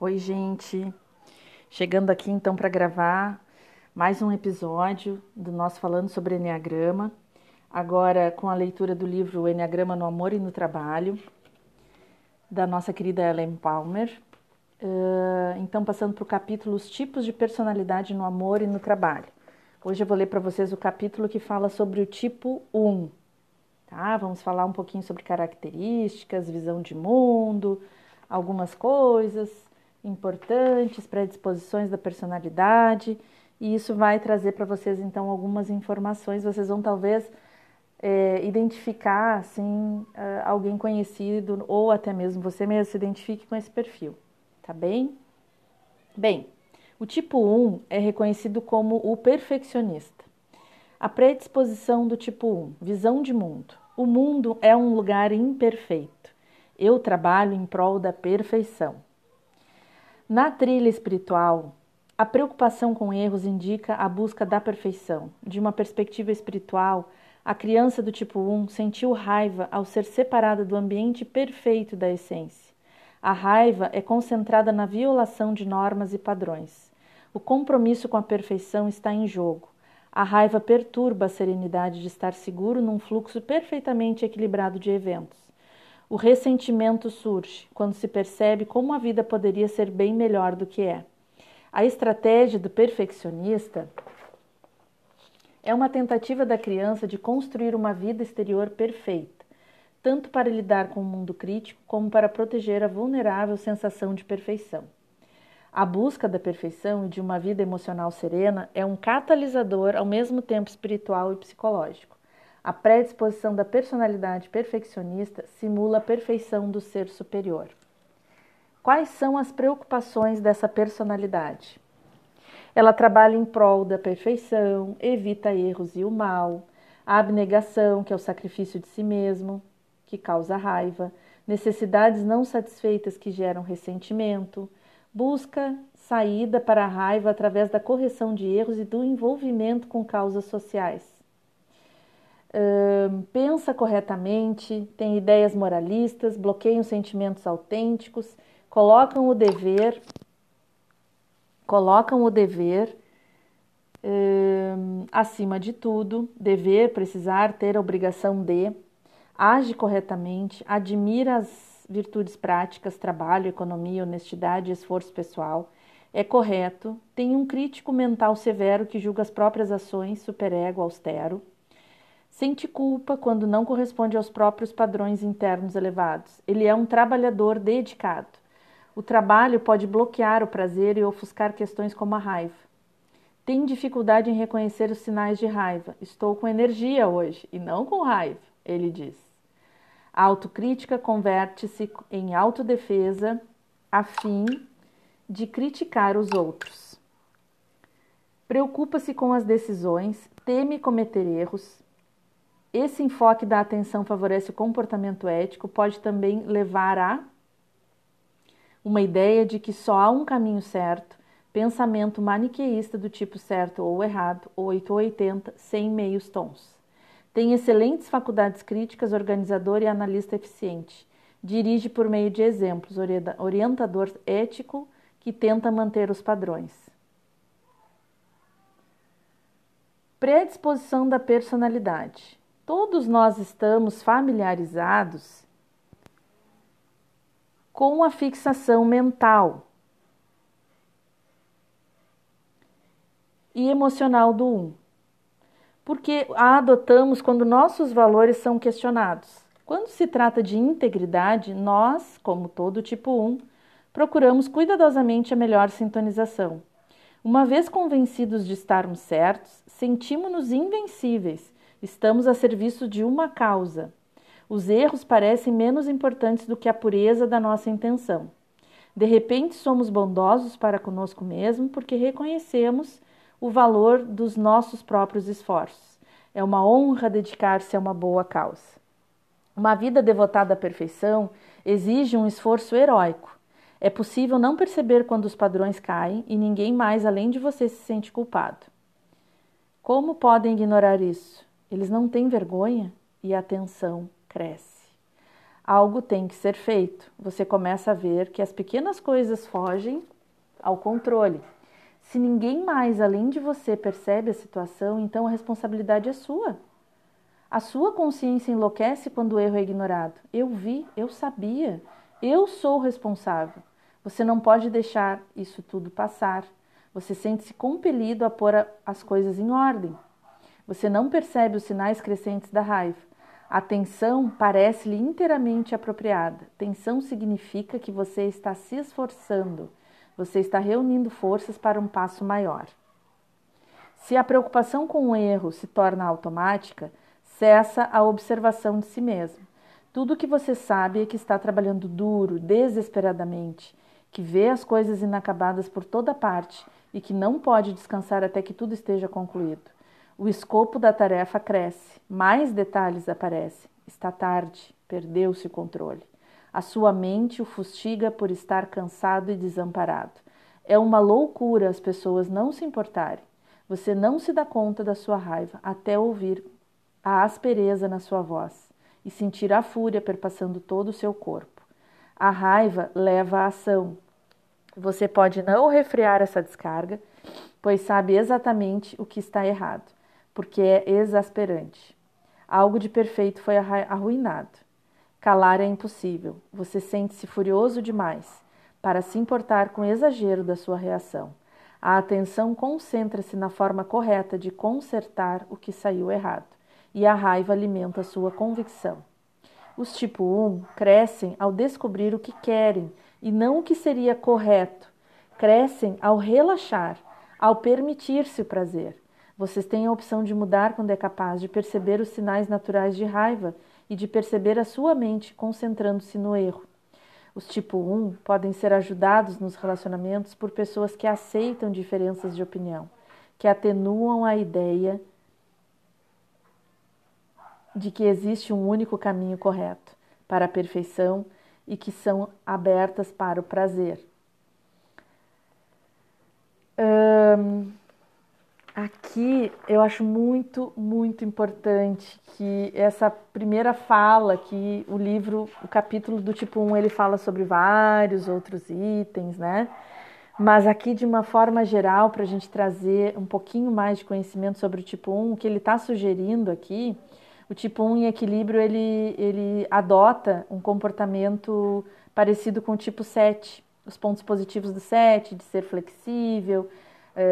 Oi, gente. Chegando aqui então para gravar mais um episódio do nosso falando sobre Enneagrama. Agora com a leitura do livro Enneagrama no Amor e no Trabalho, da nossa querida Ellen Palmer. Uh, então, passando para o capítulo Os tipos de personalidade no amor e no trabalho. Hoje eu vou ler para vocês o capítulo que fala sobre o tipo 1. Tá? Vamos falar um pouquinho sobre características, visão de mundo, algumas coisas importantes, predisposições da personalidade, e isso vai trazer para vocês então algumas informações. Vocês vão talvez é, identificar assim alguém conhecido ou até mesmo você mesmo se identifique com esse perfil, tá bem? Bem, o tipo 1 é reconhecido como o perfeccionista. A predisposição do tipo 1, visão de mundo. O mundo é um lugar imperfeito. Eu trabalho em prol da perfeição. Na trilha espiritual, a preocupação com erros indica a busca da perfeição. De uma perspectiva espiritual, a criança do tipo 1 sentiu raiva ao ser separada do ambiente perfeito da essência. A raiva é concentrada na violação de normas e padrões. O compromisso com a perfeição está em jogo. A raiva perturba a serenidade de estar seguro num fluxo perfeitamente equilibrado de eventos. O ressentimento surge quando se percebe como a vida poderia ser bem melhor do que é. A estratégia do perfeccionista é uma tentativa da criança de construir uma vida exterior perfeita, tanto para lidar com o mundo crítico como para proteger a vulnerável sensação de perfeição. A busca da perfeição e de uma vida emocional serena é um catalisador ao mesmo tempo espiritual e psicológico. A predisposição da personalidade perfeccionista simula a perfeição do ser superior. Quais são as preocupações dessa personalidade? Ela trabalha em prol da perfeição, evita erros e o mal, a abnegação, que é o sacrifício de si mesmo, que causa raiva, necessidades não satisfeitas que geram ressentimento, busca saída para a raiva através da correção de erros e do envolvimento com causas sociais pensa corretamente, tem ideias moralistas, bloqueiam sentimentos autênticos, colocam o dever, colocam o dever acima de tudo, dever, precisar, ter a obrigação de, age corretamente, admira as virtudes práticas, trabalho, economia, honestidade esforço pessoal, é correto, tem um crítico mental severo que julga as próprias ações, superego, austero Sente culpa quando não corresponde aos próprios padrões internos elevados. Ele é um trabalhador dedicado. O trabalho pode bloquear o prazer e ofuscar questões como a raiva. Tem dificuldade em reconhecer os sinais de raiva. Estou com energia hoje e não com raiva, ele diz. A autocrítica converte-se em autodefesa a fim de criticar os outros. Preocupa-se com as decisões, teme cometer erros, esse enfoque da atenção favorece o comportamento ético, pode também levar a uma ideia de que só há um caminho certo, pensamento maniqueísta do tipo certo ou errado, 8 ou 80, sem meios tons. Tem excelentes faculdades críticas, organizador e analista eficiente. Dirige por meio de exemplos, orientador ético que tenta manter os padrões. Predisposição da personalidade. Todos nós estamos familiarizados com a fixação mental e emocional do um, porque a adotamos quando nossos valores são questionados. Quando se trata de integridade, nós, como todo tipo 1, procuramos cuidadosamente a melhor sintonização. Uma vez convencidos de estarmos certos, sentimos-nos invencíveis Estamos a serviço de uma causa. Os erros parecem menos importantes do que a pureza da nossa intenção. De repente, somos bondosos para conosco mesmo porque reconhecemos o valor dos nossos próprios esforços. É uma honra dedicar-se a uma boa causa. Uma vida devotada à perfeição exige um esforço heróico. É possível não perceber quando os padrões caem e ninguém mais além de você se sente culpado. Como podem ignorar isso? Eles não têm vergonha e a tensão cresce. algo tem que ser feito. Você começa a ver que as pequenas coisas fogem ao controle. Se ninguém mais além de você percebe a situação, então a responsabilidade é sua. A sua consciência enlouquece quando o erro é ignorado. Eu vi, eu sabia, eu sou responsável. Você não pode deixar isso tudo passar. Você sente-se compelido a pôr as coisas em ordem. Você não percebe os sinais crescentes da raiva. A tensão parece-lhe inteiramente apropriada. Tensão significa que você está se esforçando, você está reunindo forças para um passo maior. Se a preocupação com o erro se torna automática, cessa a observação de si mesmo. Tudo o que você sabe é que está trabalhando duro, desesperadamente, que vê as coisas inacabadas por toda parte e que não pode descansar até que tudo esteja concluído. O escopo da tarefa cresce, mais detalhes aparecem. Está tarde, perdeu-se o controle. A sua mente o fustiga por estar cansado e desamparado. É uma loucura as pessoas não se importarem. Você não se dá conta da sua raiva até ouvir a aspereza na sua voz e sentir a fúria perpassando todo o seu corpo. A raiva leva à ação. Você pode não refrear essa descarga, pois sabe exatamente o que está errado porque é exasperante. Algo de perfeito foi arruinado. Calar é impossível. Você sente-se furioso demais para se importar com o exagero da sua reação. A atenção concentra-se na forma correta de consertar o que saiu errado, e a raiva alimenta sua convicção. Os tipo 1 crescem ao descobrir o que querem e não o que seria correto. Crescem ao relaxar, ao permitir-se o prazer. Vocês têm a opção de mudar quando é capaz de perceber os sinais naturais de raiva e de perceber a sua mente concentrando-se no erro. Os tipo 1 podem ser ajudados nos relacionamentos por pessoas que aceitam diferenças de opinião, que atenuam a ideia de que existe um único caminho correto para a perfeição e que são abertas para o prazer. Um, Aqui eu acho muito, muito importante que essa primeira fala, que o livro, o capítulo do tipo 1, ele fala sobre vários outros itens, né? Mas aqui, de uma forma geral, para a gente trazer um pouquinho mais de conhecimento sobre o tipo 1, o que ele está sugerindo aqui, o tipo 1 em equilíbrio, ele, ele adota um comportamento parecido com o tipo 7. Os pontos positivos do 7, de ser flexível,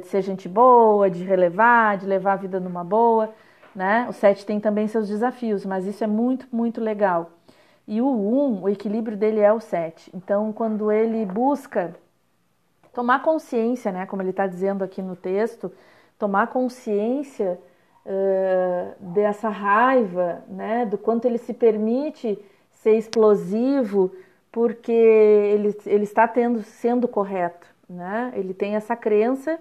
de ser gente boa, de relevar, de levar a vida numa boa. Né? O 7 tem também seus desafios, mas isso é muito, muito legal. E o 1, o equilíbrio dele é o 7. Então, quando ele busca tomar consciência, né, como ele está dizendo aqui no texto, tomar consciência uh, dessa raiva, né, do quanto ele se permite ser explosivo, porque ele, ele está tendo, sendo correto. Né? Ele tem essa crença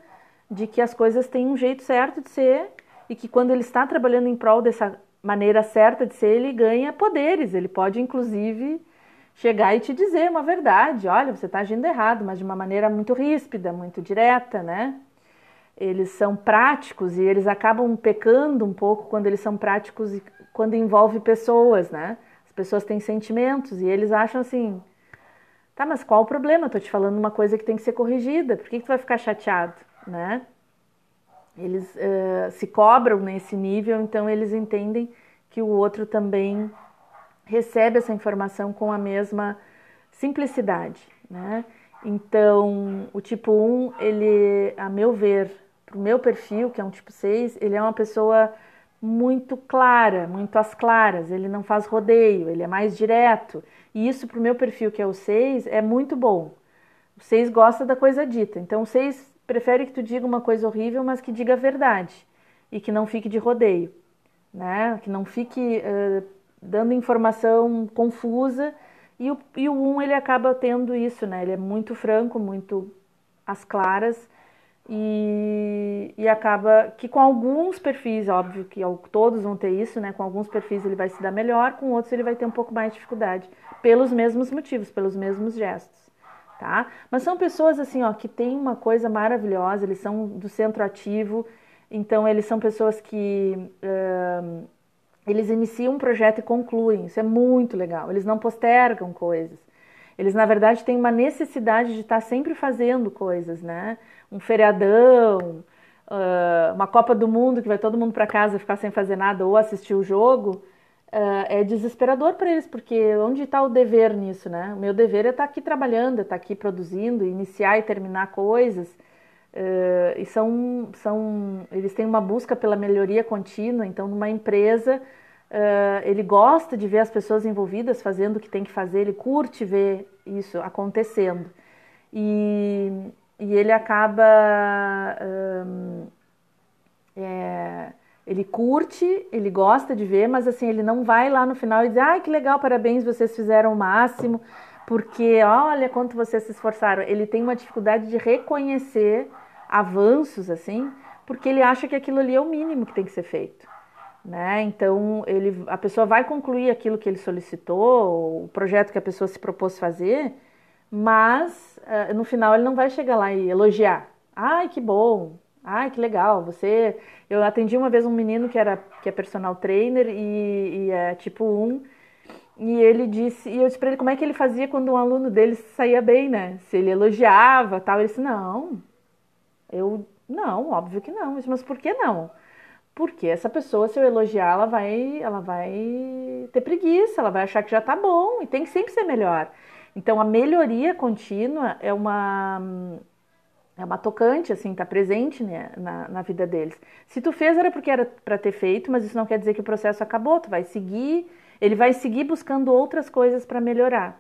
de que as coisas têm um jeito certo de ser e que quando ele está trabalhando em prol dessa maneira certa de ser, ele ganha poderes. Ele pode, inclusive, chegar e te dizer uma verdade: olha, você está agindo errado, mas de uma maneira muito ríspida, muito direta, né? Eles são práticos e eles acabam pecando um pouco quando eles são práticos e quando envolve pessoas, né? As pessoas têm sentimentos e eles acham assim: Tá, mas qual o problema? Eu tô te falando uma coisa que tem que ser corrigida. Por que, que tu vai ficar chateado, né? Eles uh, se cobram nesse nível, então eles entendem que o outro também recebe essa informação com a mesma simplicidade, né? Então, o tipo 1, ele, a meu ver, pro meu perfil, que é um tipo 6, ele é uma pessoa muito clara, muito às claras, ele não faz rodeio, ele é mais direto. E isso para o meu perfil, que é o 6, é muito bom. O 6 gosta da coisa dita. Então o 6 prefere que tu diga uma coisa horrível, mas que diga a verdade. E que não fique de rodeio. Né? Que não fique uh, dando informação confusa. E o, e o 1 ele acaba tendo isso, né? Ele é muito franco, muito às claras e, e acaba que com alguns perfis, óbvio que todos vão ter isso, né? Com alguns perfis ele vai se dar melhor, com outros ele vai ter um pouco mais de dificuldade, pelos mesmos motivos, pelos mesmos gestos, tá? Mas são pessoas assim, ó, que têm uma coisa maravilhosa, eles são do centro ativo, então eles são pessoas que uh, eles iniciam um projeto e concluem. Isso é muito legal. Eles não postergam coisas. Eles, na verdade, têm uma necessidade de estar sempre fazendo coisas, né? Um feriadão, uma Copa do Mundo que vai todo mundo para casa ficar sem fazer nada ou assistir o jogo. é desesperador para eles, porque onde está o dever nisso, né? O meu dever é estar aqui trabalhando, é estar aqui produzindo, iniciar e terminar coisas. Uh, e são, são, eles têm uma busca pela melhoria contínua. Então, numa empresa, uh, ele gosta de ver as pessoas envolvidas fazendo o que tem que fazer, ele curte ver isso acontecendo. E, e ele acaba. É, ele curte, ele gosta de ver, mas assim, ele não vai lá no final e diz: ai, que legal, parabéns, vocês fizeram o máximo, porque olha quanto vocês se esforçaram. Ele tem uma dificuldade de reconhecer avanços assim, porque ele acha que aquilo ali é o mínimo que tem que ser feito. Né? Então, ele, a pessoa vai concluir aquilo que ele solicitou, o projeto que a pessoa se propôs fazer, mas uh, no final ele não vai chegar lá e elogiar. Ai, que bom! Ai, que legal! Você. Eu atendi uma vez um menino que era que é personal trainer e, e é tipo um. E ele disse, e eu disse para ele como é que ele fazia quando um aluno dele saía bem, né? Se ele elogiava, tal. Ele disse: "Não, eu não, óbvio que não. Mas por que não? Porque essa pessoa, se eu elogiar, ela vai, ela vai ter preguiça, ela vai achar que já tá bom e tem que sempre ser melhor. Então a melhoria contínua é uma é uma tocante, assim, tá presente né, na, na vida deles. Se tu fez era porque era para ter feito, mas isso não quer dizer que o processo acabou. Tu vai seguir, ele vai seguir buscando outras coisas para melhorar.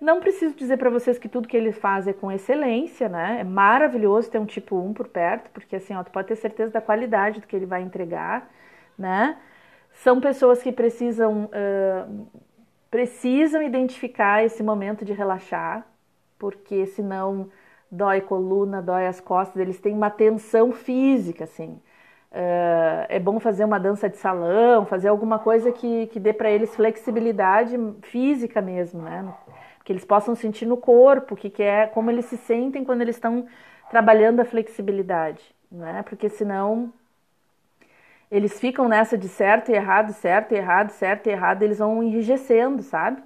Não preciso dizer para vocês que tudo que ele faz é com excelência, né? É maravilhoso ter um tipo 1 por perto, porque assim, ó, tu pode ter certeza da qualidade do que ele vai entregar, né? São pessoas que precisam, uh, precisam identificar esse momento de relaxar, porque senão dói coluna, dói as costas, eles têm uma tensão física, assim. Uh, é bom fazer uma dança de salão, fazer alguma coisa que, que dê para eles flexibilidade física mesmo, né? que eles possam sentir no corpo, que, que é como eles se sentem quando eles estão trabalhando a flexibilidade, né? Porque senão eles ficam nessa de certo e errado, certo e errado, certo e errado, eles vão enrijecendo, sabe?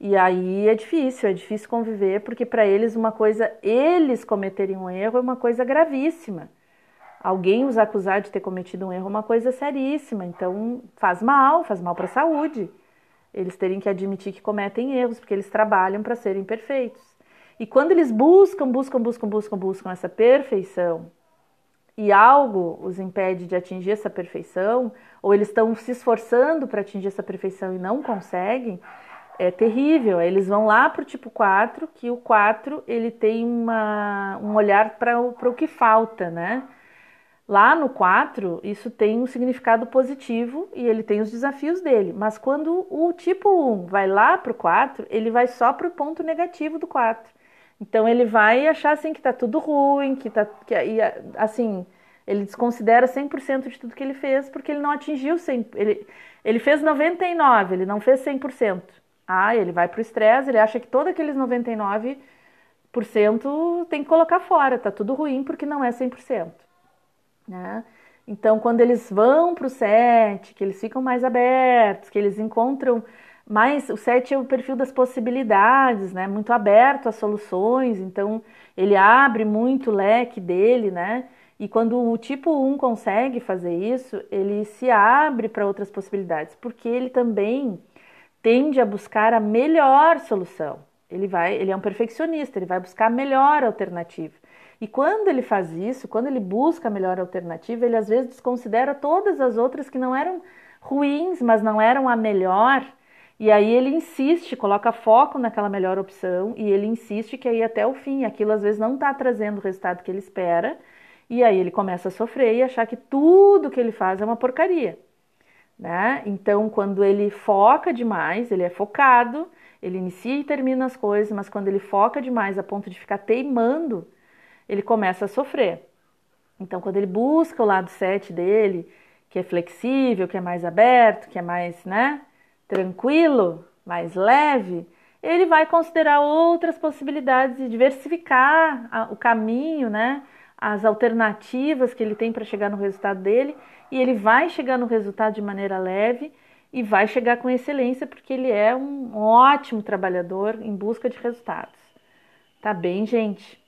E aí é difícil, é difícil conviver, porque para eles uma coisa, eles cometerem um erro é uma coisa gravíssima. Alguém os acusar de ter cometido um erro é uma coisa seríssima, então faz mal, faz mal para a saúde eles terem que admitir que cometem erros, porque eles trabalham para serem perfeitos. E quando eles buscam, buscam, buscam, buscam, buscam essa perfeição e algo os impede de atingir essa perfeição, ou eles estão se esforçando para atingir essa perfeição e não conseguem, é terrível. Eles vão lá para o tipo 4, que o 4 ele tem uma, um olhar para o, que falta, né? Lá no 4, isso tem um significado positivo e ele tem os desafios dele. Mas quando o tipo 1 vai lá para o 4, ele vai só para o ponto negativo do 4. Então ele vai achar assim que está tudo ruim, que tá que assim, ele desconsidera 100% de tudo que ele fez porque ele não atingiu 100, ele ele fez 99, ele não fez 100%. Ah, ele vai para o estresse, ele acha que todos aqueles 99% tem que colocar fora, tá tudo ruim porque não é 100%. Né? Então, quando eles vão para o set, que eles ficam mais abertos, que eles encontram mais. O set é o perfil das possibilidades, né? muito aberto às soluções, então ele abre muito o leque dele, né? E quando o tipo 1 consegue fazer isso, ele se abre para outras possibilidades, porque ele também tende a buscar a melhor solução. Ele vai, ele é um perfeccionista, ele vai buscar a melhor alternativa. E quando ele faz isso, quando ele busca a melhor alternativa, ele às vezes desconsidera todas as outras que não eram ruins, mas não eram a melhor. E aí ele insiste, coloca foco naquela melhor opção e ele insiste que aí até o fim, aquilo às vezes não está trazendo o resultado que ele espera. E aí ele começa a sofrer e achar que tudo que ele faz é uma porcaria. Né? Então, quando ele foca demais, ele é focado, ele inicia e termina as coisas, mas quando ele foca demais a ponto de ficar teimando, ele começa a sofrer. Então, quando ele busca o lado 7 dele, que é flexível, que é mais aberto, que é mais, né, tranquilo, mais leve, ele vai considerar outras possibilidades e diversificar o caminho, né, as alternativas que ele tem para chegar no resultado dele, e ele vai chegar no resultado de maneira leve e vai chegar com excelência porque ele é um ótimo trabalhador em busca de resultados. Tá bem, gente?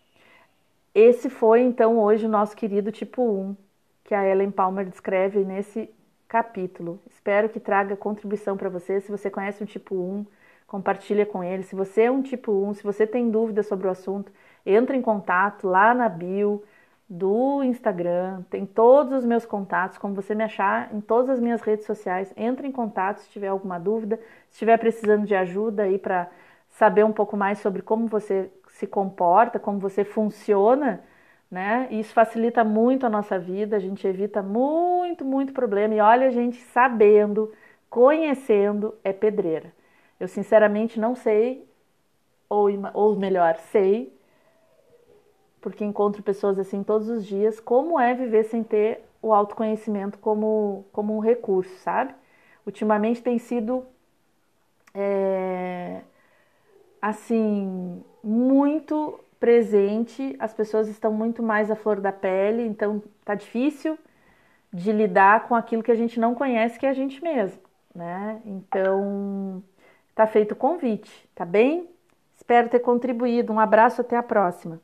Esse foi então hoje o nosso querido tipo 1, que a Ellen Palmer descreve nesse capítulo. Espero que traga contribuição para você. Se você conhece um tipo 1, compartilha com ele. Se você é um tipo 1, se você tem dúvidas sobre o assunto, entre em contato lá na bio do Instagram, tem todos os meus contatos, como você me achar em todas as minhas redes sociais. Entre em contato se tiver alguma dúvida, se estiver precisando de ajuda aí para saber um pouco mais sobre como você se comporta, como você funciona, né? Isso facilita muito a nossa vida, a gente evita muito, muito problema. E olha, a gente sabendo, conhecendo, é pedreira. Eu sinceramente não sei, ou, ou melhor, sei, porque encontro pessoas assim todos os dias, como é viver sem ter o autoconhecimento como, como um recurso, sabe? Ultimamente tem sido é, assim muito presente, as pessoas estão muito mais à flor da pele, então tá difícil de lidar com aquilo que a gente não conhece, que é a gente mesmo, né? Então, tá feito o convite, tá bem? Espero ter contribuído. Um abraço, até a próxima.